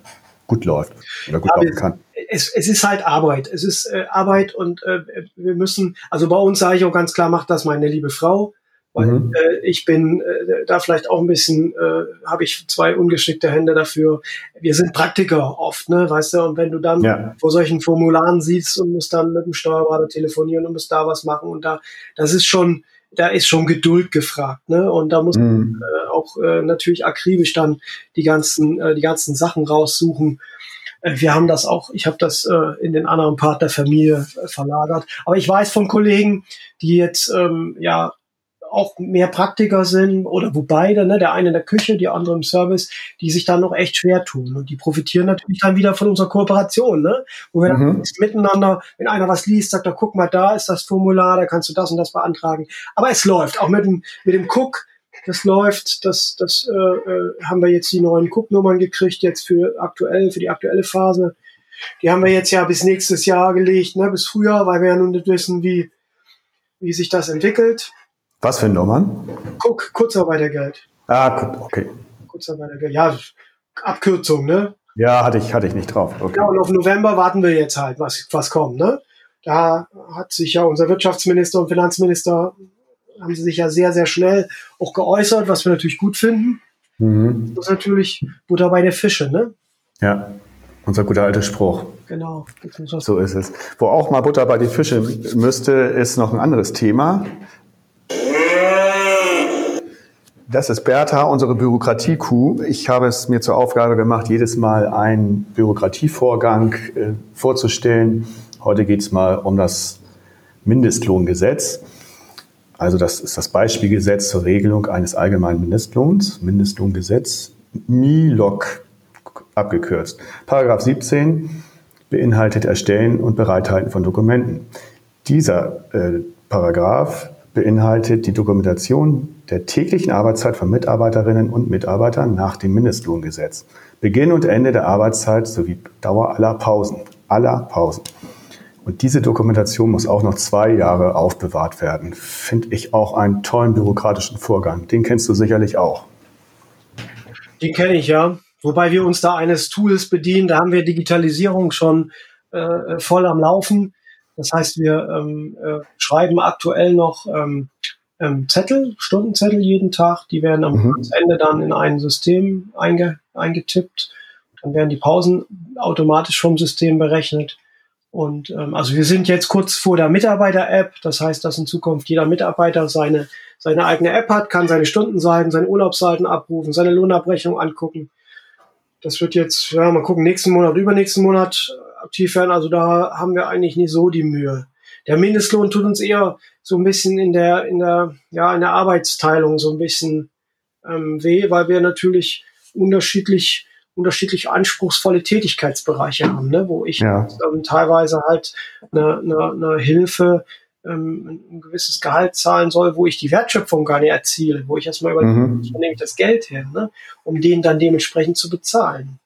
gut läuft oder gut ja, laufen kann es, es ist halt Arbeit. Es ist äh, Arbeit und äh, wir müssen, also bei uns sage ich auch ganz klar, macht das meine liebe Frau. Weil mhm. äh, ich bin äh, da vielleicht auch ein bisschen, äh, habe ich zwei ungeschickte Hände dafür. Wir sind Praktiker oft, ne, weißt du, und wenn du dann ja. vor solchen Formularen siehst und musst dann mit dem Steuerberater telefonieren und musst da was machen und da, das ist schon, da ist schon Geduld gefragt, ne? Und da muss man mhm. äh, auch äh, natürlich akribisch dann die ganzen, äh, die ganzen Sachen raussuchen. Wir haben das auch, ich habe das äh, in den anderen Part der Familie äh, verlagert. Aber ich weiß von Kollegen, die jetzt ähm, ja auch mehr Praktiker sind oder wo beide, ne, der eine in der Küche, die andere im Service, die sich dann noch echt schwer tun. Und die profitieren natürlich dann wieder von unserer Kooperation, ne? Wo wir mhm. dann miteinander, wenn einer was liest, sagt er, guck mal, da ist das Formular, da kannst du das und das beantragen. Aber es läuft, auch mit dem, mit dem Cook, das läuft, das, das äh, äh, haben wir jetzt die neuen Cook-Nummern gekriegt, jetzt für aktuell, für die aktuelle Phase. Die haben wir jetzt ja bis nächstes Jahr gelegt, ne, bis Frühjahr, weil wir ja nun nicht wissen, wie, wie sich das entwickelt. Was für Nummern? Guck, Kurzarbeitergeld. Ah, okay. Kurzarbeitergeld. Ja, Abkürzung, ne? Ja, hatte ich, hatte ich nicht drauf. Okay. Ja, und auf November warten wir jetzt halt, was, was kommt, ne? Da hat sich ja unser Wirtschaftsminister und Finanzminister haben sie sich ja sehr, sehr schnell auch geäußert, was wir natürlich gut finden. Mhm. Das ist natürlich Butter bei der Fische, ne? Ja, unser guter alter Spruch. Genau. So ist es. Wo auch mal Butter bei die Fische müsste, ist noch ein anderes Thema. Das ist Bertha, unsere Bürokratie-Kuh. Ich habe es mir zur Aufgabe gemacht, jedes Mal einen Bürokratievorgang äh, vorzustellen. Heute geht es mal um das Mindestlohngesetz. Also das ist das Beispielgesetz zur Regelung eines allgemeinen Mindestlohns, Mindestlohngesetz, MILOG abgekürzt. Paragraph 17 beinhaltet Erstellen und Bereithalten von Dokumenten. Dieser äh, Paragraph beinhaltet die Dokumentation der täglichen Arbeitszeit von Mitarbeiterinnen und Mitarbeitern nach dem Mindestlohngesetz. Beginn und Ende der Arbeitszeit sowie Dauer aller Pausen. Aller Pausen. Und diese Dokumentation muss auch noch zwei Jahre aufbewahrt werden. Finde ich auch einen tollen bürokratischen Vorgang. Den kennst du sicherlich auch. Den kenne ich ja. Wobei wir uns da eines Tools bedienen. Da haben wir Digitalisierung schon äh, voll am Laufen. Das heißt, wir ähm, äh, schreiben aktuell noch ähm, ähm, Zettel, Stundenzettel jeden Tag. Die werden am mhm. Ende dann in ein System einge eingetippt. Dann werden die Pausen automatisch vom System berechnet. Und ähm, also wir sind jetzt kurz vor der Mitarbeiter-App. Das heißt, dass in Zukunft jeder Mitarbeiter seine, seine eigene App hat, kann seine Stundenseiten, seine Urlaubsseiten abrufen, seine Lohnabrechnung angucken. Das wird jetzt, ja, mal gucken, nächsten Monat, übernächsten Monat aktiv werden. Also da haben wir eigentlich nicht so die Mühe. Der Mindestlohn tut uns eher so ein bisschen in der, in der, ja, in der Arbeitsteilung so ein bisschen ähm, weh, weil wir natürlich unterschiedlich unterschiedlich anspruchsvolle Tätigkeitsbereiche haben, ne? wo ich ja. ähm, teilweise halt eine, eine, eine Hilfe, ähm, ein gewisses Gehalt zahlen soll, wo ich die Wertschöpfung gar nicht erziele, wo ich erstmal überlege, mhm. wo nehme ich das Geld her, ne? um den dann dementsprechend zu bezahlen.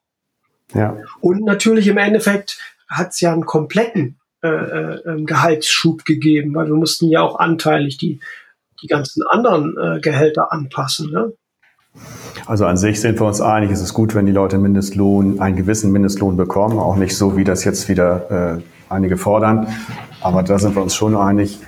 Ja. Und natürlich im Endeffekt hat es ja einen kompletten äh, äh, ähm, Gehaltsschub gegeben, weil wir mussten ja auch anteilig die, die ganzen anderen äh, Gehälter anpassen. Ne? Also an sich sind wir uns einig, es ist gut, wenn die Leute Mindestlohn, einen gewissen Mindestlohn bekommen, auch nicht so, wie das jetzt wieder äh, einige fordern. Aber da sind wir uns schon einig.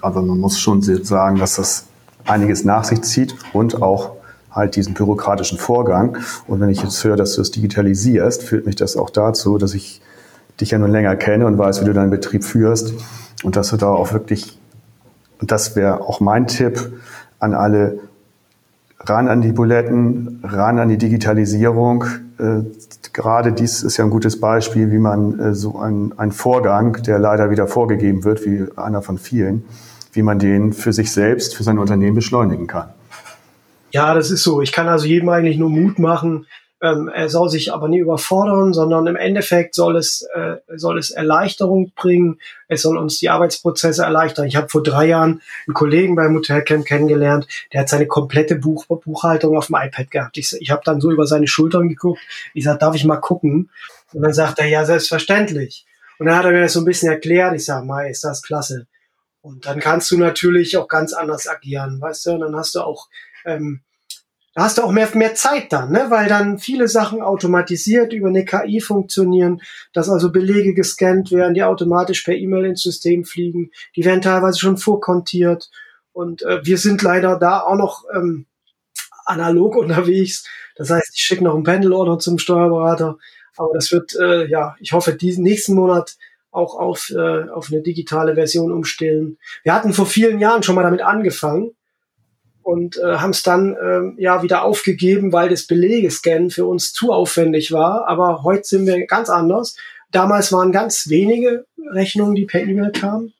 Also man muss schon sagen, dass das einiges nach sich zieht und auch halt diesen bürokratischen Vorgang. Und wenn ich jetzt höre, dass du es digitalisierst, führt mich das auch dazu, dass ich dich ja nun länger kenne und weiß, wie du deinen Betrieb führst und dass du da auch wirklich, und das wäre auch mein Tipp an alle ran an die Buletten, ran an die Digitalisierung. Äh, gerade dies ist ja ein gutes Beispiel, wie man äh, so einen, einen Vorgang, der leider wieder vorgegeben wird, wie einer von vielen, wie man den für sich selbst, für sein Unternehmen beschleunigen kann. Ja, das ist so. Ich kann also jedem eigentlich nur Mut machen, ähm, er soll sich aber nie überfordern, sondern im Endeffekt soll es, äh, soll es Erleichterung bringen. Es soll uns die Arbeitsprozesse erleichtern. Ich habe vor drei Jahren einen Kollegen beim Hotelcamp kennengelernt, der hat seine komplette Buch Buchhaltung auf dem iPad gehabt. Ich, ich habe dann so über seine Schultern geguckt. Ich sage, darf ich mal gucken? Und dann sagt er, ja, selbstverständlich. Und dann hat er mir das so ein bisschen erklärt. Ich sage, Mai, ist das klasse. Und dann kannst du natürlich auch ganz anders agieren, weißt du? Und dann hast du auch ähm, da hast du auch mehr, mehr Zeit dann, ne? weil dann viele Sachen automatisiert über eine KI funktionieren, dass also Belege gescannt werden, die automatisch per E-Mail ins System fliegen, die werden teilweise schon vorkontiert und äh, wir sind leider da auch noch ähm, analog unterwegs. Das heißt, ich schicke noch einen Pendelorder zum Steuerberater, aber das wird, äh, ja, ich hoffe, diesen nächsten Monat auch auf, äh, auf eine digitale Version umstellen. Wir hatten vor vielen Jahren schon mal damit angefangen, und äh, haben es dann ähm, ja wieder aufgegeben, weil das Belegescannen für uns zu aufwendig war. Aber heute sind wir ganz anders. Damals waren ganz wenige Rechnungen, die per E-Mail kamen.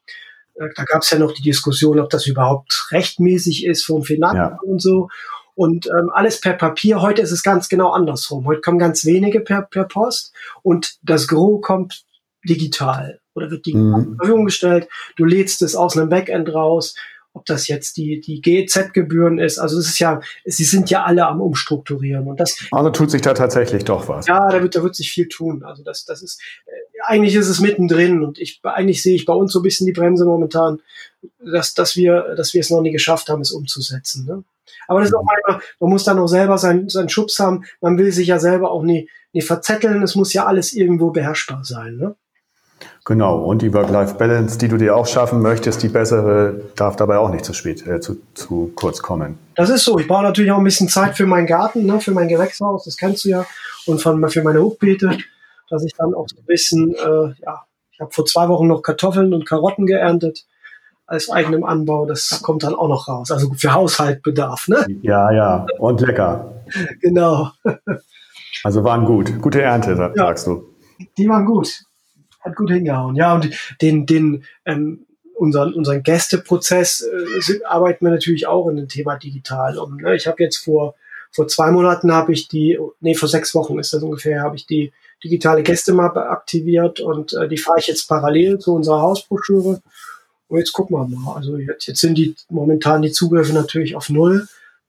Äh, da gab es ja noch die Diskussion, ob das überhaupt rechtmäßig ist vom Finanzamt ja. und so. Und ähm, alles per Papier. Heute ist es ganz genau andersrum. Heute kommen ganz wenige per, per Post und das Gros kommt digital oder wird digital mhm. zur Verfügung gestellt. Du lädst es aus einem Backend raus ob das jetzt die, die GEZ-Gebühren ist. Also es ist ja, sie sind ja alle am Umstrukturieren. Und das, also tut sich da tatsächlich doch was. Ja, da wird, da wird sich viel tun. Also das, das ist, äh, eigentlich ist es mittendrin und ich, eigentlich sehe ich bei uns so ein bisschen die Bremse momentan, dass, dass wir, dass wir es noch nie geschafft haben, es umzusetzen. Ne? Aber das ist auch manchmal, man muss dann auch selber seinen, seinen Schubs haben. Man will sich ja selber auch nie, nie verzetteln. Es muss ja alles irgendwo beherrschbar sein. Ne? Genau, und die Work-Life-Balance, die du dir auch schaffen möchtest, die bessere, darf dabei auch nicht zu spät, äh, zu, zu kurz kommen. Das ist so. Ich brauche natürlich auch ein bisschen Zeit für meinen Garten, ne, für mein Gewächshaus, das kennst du ja, und von, für meine Hochbeete, dass ich dann auch so ein bisschen, äh, ja, ich habe vor zwei Wochen noch Kartoffeln und Karotten geerntet als eigenem Anbau. Das kommt dann auch noch raus. Also für Haushaltbedarf, ne? Ja, ja, und lecker. genau. also waren gut. Gute Ernte, sagst ja, du. Die waren gut hat gut hingehauen. Ja, und den, den, ähm, unseren, unseren Gästeprozess äh, arbeiten wir natürlich auch in dem Thema digital um. Ne? Ich habe jetzt vor, vor zwei Monaten habe ich die, nee, vor sechs Wochen ist das ungefähr, habe ich die digitale Gästemappe aktiviert und äh, die fahre ich jetzt parallel zu unserer Hausbroschüre. Und jetzt gucken wir mal. Also jetzt, jetzt sind die momentan die Zugriffe natürlich auf null.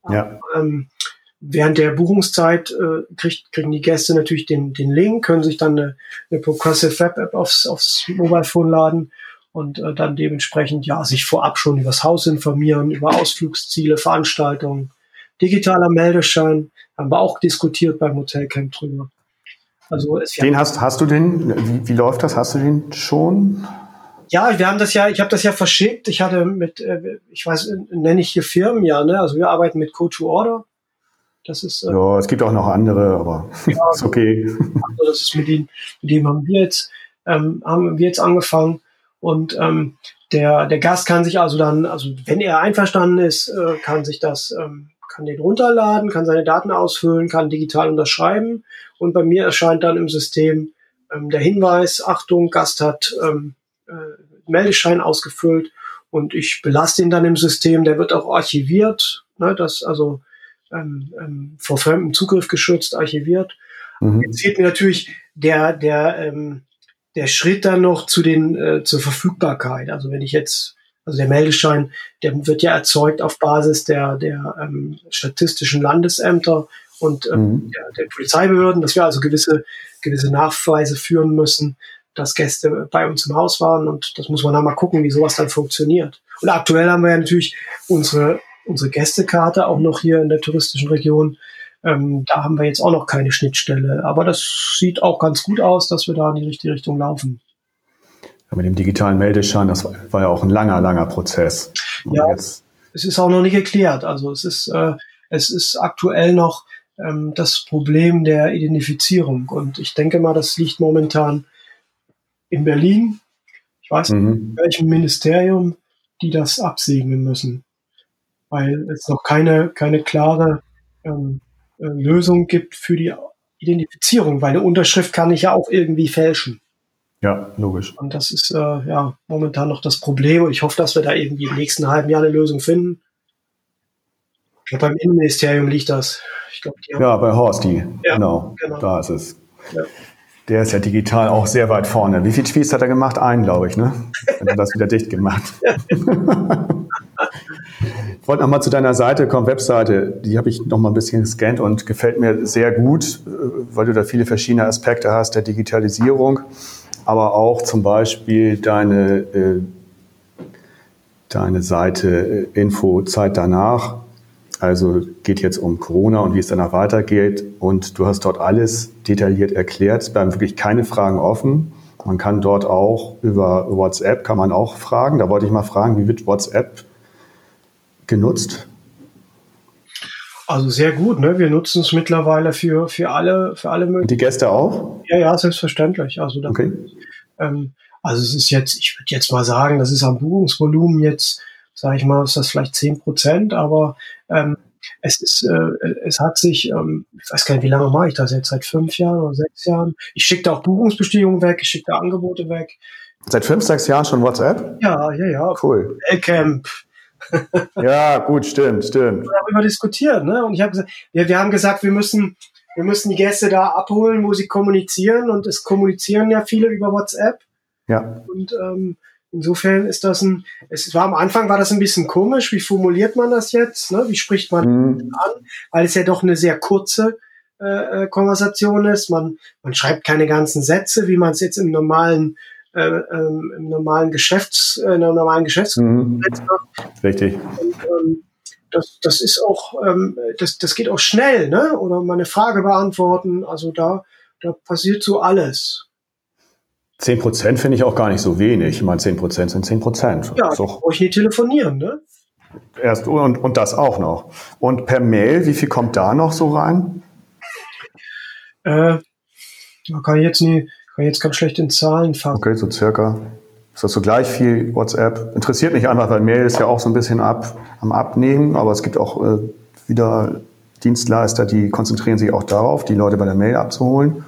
Ja. Ähm, während der Buchungszeit äh, kriegt, kriegen die Gäste natürlich den, den Link, können sich dann eine, eine Progressive Web App aufs, aufs Mobile Phone laden und äh, dann dementsprechend ja sich vorab schon über das Haus informieren, über Ausflugsziele, Veranstaltungen, digitaler Meldeschein, haben wir auch diskutiert beim Hotelcamp drüber. Also es, den hast, hast du den? Wie, wie läuft das? Hast du den schon? Ja, wir haben das ja, ich habe das ja verschickt. Ich hatte mit, äh, ich weiß, nenne ich hier Firmen ja, ne? Also wir arbeiten mit Code to Order das ist, äh, ja, es gibt auch noch andere, aber ja, ist okay. Also das ist mit dem, mit dem haben wir jetzt, ähm, haben wir jetzt angefangen. Und ähm, der, der Gast kann sich also dann, also wenn er einverstanden ist, äh, kann sich das, ähm, kann den runterladen, kann seine Daten ausfüllen, kann digital unterschreiben. Und bei mir erscheint dann im System ähm, der Hinweis, Achtung, Gast hat ähm, äh, Meldeschein ausgefüllt und ich belaste ihn dann im System, der wird auch archiviert. Ne, das also ähm, ähm, vor fremdem Zugriff geschützt, archiviert. Mhm. Jetzt fehlt mir natürlich der, der, ähm, der Schritt dann noch zu den, äh, zur Verfügbarkeit. Also wenn ich jetzt, also der Meldeschein, der wird ja erzeugt auf Basis der, der ähm, statistischen Landesämter und ähm, mhm. der, der Polizeibehörden, dass wir also gewisse, gewisse Nachweise führen müssen, dass Gäste bei uns im Haus waren und das muss man dann mal gucken, wie sowas dann funktioniert. Und aktuell haben wir ja natürlich unsere unsere Gästekarte auch noch hier in der touristischen Region. Ähm, da haben wir jetzt auch noch keine Schnittstelle. Aber das sieht auch ganz gut aus, dass wir da in die richtige Richtung laufen. Ja, mit dem digitalen Meldeschein, das war ja auch ein langer, langer Prozess. Und ja, jetzt es ist auch noch nicht geklärt. Also es ist, äh, es ist aktuell noch ähm, das Problem der Identifizierung. Und ich denke mal, das liegt momentan in Berlin. Ich weiß nicht, mhm. in welchem Ministerium die das absegnen müssen weil es noch keine, keine klare ähm, äh, Lösung gibt für die Identifizierung, weil eine Unterschrift kann ich ja auch irgendwie fälschen. Ja, logisch. Und das ist äh, ja momentan noch das Problem. Und ich hoffe, dass wir da irgendwie im nächsten halben Jahr eine Lösung finden. Ich glaube, beim Innenministerium liegt das. Ich glaub, ja, bei Horsti. Ja, genau. genau. Da ist es. Ja. Der ist ja digital auch sehr weit vorne. Wie viel Tweets hat er gemacht? Einen, glaube ich, ne? Hat er das wieder dicht gemacht. Ich wollte noch mal zu deiner Seite kommen, Webseite. Die habe ich noch mal ein bisschen gescannt und gefällt mir sehr gut, äh, weil du da viele verschiedene Aspekte hast der Digitalisierung, aber auch zum Beispiel deine, äh, deine Seite äh, Info Zeit danach. Also geht jetzt um Corona und wie es danach weitergeht. Und du hast dort alles detailliert erklärt. Es bleiben wirklich keine Fragen offen. Man kann dort auch über WhatsApp kann man auch fragen. Da wollte ich mal fragen, wie wird WhatsApp genutzt? Also sehr gut, ne? Wir nutzen es mittlerweile für, für alle, für alle möglichen. Die Gäste auch? Ja, ja, selbstverständlich. Also, da, okay. ähm, also es ist jetzt, ich würde jetzt mal sagen, das ist am Buchungsvolumen jetzt, sage ich mal, ist das vielleicht zehn Prozent, aber ähm, es ist, äh, es hat sich, ähm, ich weiß gar nicht, wie lange mache ich das jetzt, seit fünf Jahren oder sechs Jahren. Ich schicke da auch Buchungsbestätigungen weg, ich schicke da Angebote weg. Seit fünf, sechs Jahren schon WhatsApp? Ja, ja, ja. Cool. Mailcamp, ja, gut, stimmt, stimmt. Wir haben darüber diskutiert, ne? Und ich habe gesagt, wir, wir haben gesagt, wir müssen, wir müssen die Gäste da abholen, wo sie kommunizieren und es kommunizieren ja viele über WhatsApp. Ja. Und ähm, insofern ist das ein, es war am Anfang war das ein bisschen komisch, wie formuliert man das jetzt, ne? Wie spricht man mhm. an? Weil es ja doch eine sehr kurze äh, äh Konversation ist. Man, man schreibt keine ganzen Sätze, wie man es jetzt im normalen äh, ähm, im normalen Geschäfts, äh, in einer normalen Geschäftskonferenz mhm. Richtig. Und, ähm, das, das ist auch, ähm, das, das geht auch schnell, ne? Oder mal eine Frage beantworten. Also da, da passiert so alles. 10 Prozent finde ich auch gar nicht so wenig. Ich meine, 10 Prozent sind 10 Prozent. Ja, so. brauche ich nie telefonieren, ne? Erst und, und das auch noch. Und per Mail, wie viel kommt da noch so rein? Äh, man kann jetzt nie, kann jetzt ganz schlecht in Zahlen fassen. Okay, so circa. Ist das so gleich viel WhatsApp? Interessiert mich einfach, weil Mail ist ja auch so ein bisschen ab, am Abnehmen, aber es gibt auch äh, wieder Dienstleister, die konzentrieren sich auch darauf, die Leute bei der Mail abzuholen.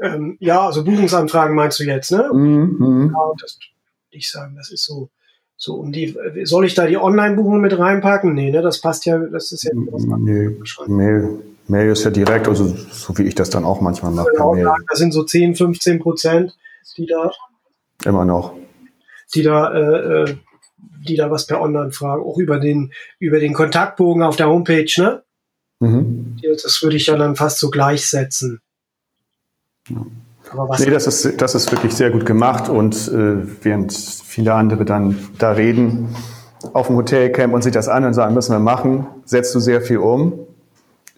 Ähm, ja, also Buchungsanfragen meinst du jetzt, ne? Mhm. Ja, das würde ich sagen, das ist so, so um die, soll ich da die Online-Buchung mit reinpacken? Nee, ne, das passt ja, das ist ja. Nee, Mail, Mail ist ja direkt, also so wie ich das dann auch manchmal mache. Genau, das sind so 10, 15 Prozent, die da. Immer noch. Die da, äh, äh, die da was per Online fragen, auch über den, über den Kontaktbogen auf der Homepage, ne? Mhm. Das würde ich ja dann fast so gleichsetzen. Ja. nee, das ist, das ist wirklich sehr gut gemacht und äh, während viele andere dann da reden auf dem Hotelcamp und sich das an und sagen, müssen wir machen, setzt du sehr viel um.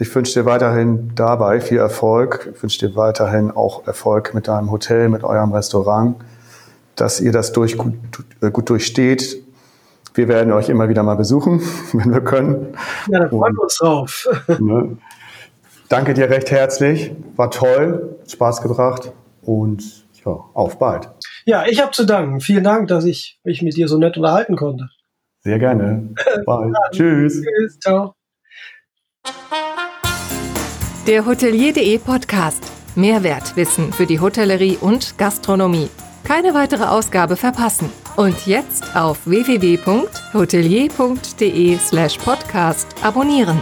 Ich wünsche dir weiterhin dabei viel Erfolg. Ich wünsche dir weiterhin auch Erfolg mit deinem Hotel, mit eurem Restaurant, dass ihr das durch, gut, äh, gut durchsteht. Wir werden euch immer wieder mal besuchen, wenn wir können. Ja, da freuen wir uns drauf. Ne? Danke dir recht herzlich. War toll, Spaß gebracht und ja, auf bald. Ja, ich habe zu danken. Vielen Dank, dass ich mich mit dir so nett unterhalten konnte. Sehr gerne. Bye. Tschüss. Tschüss. Ciao. Der Hotelier.de Podcast. Mehrwertwissen für die Hotellerie und Gastronomie. Keine weitere Ausgabe verpassen. Und jetzt auf www.hotelier.de slash podcast abonnieren.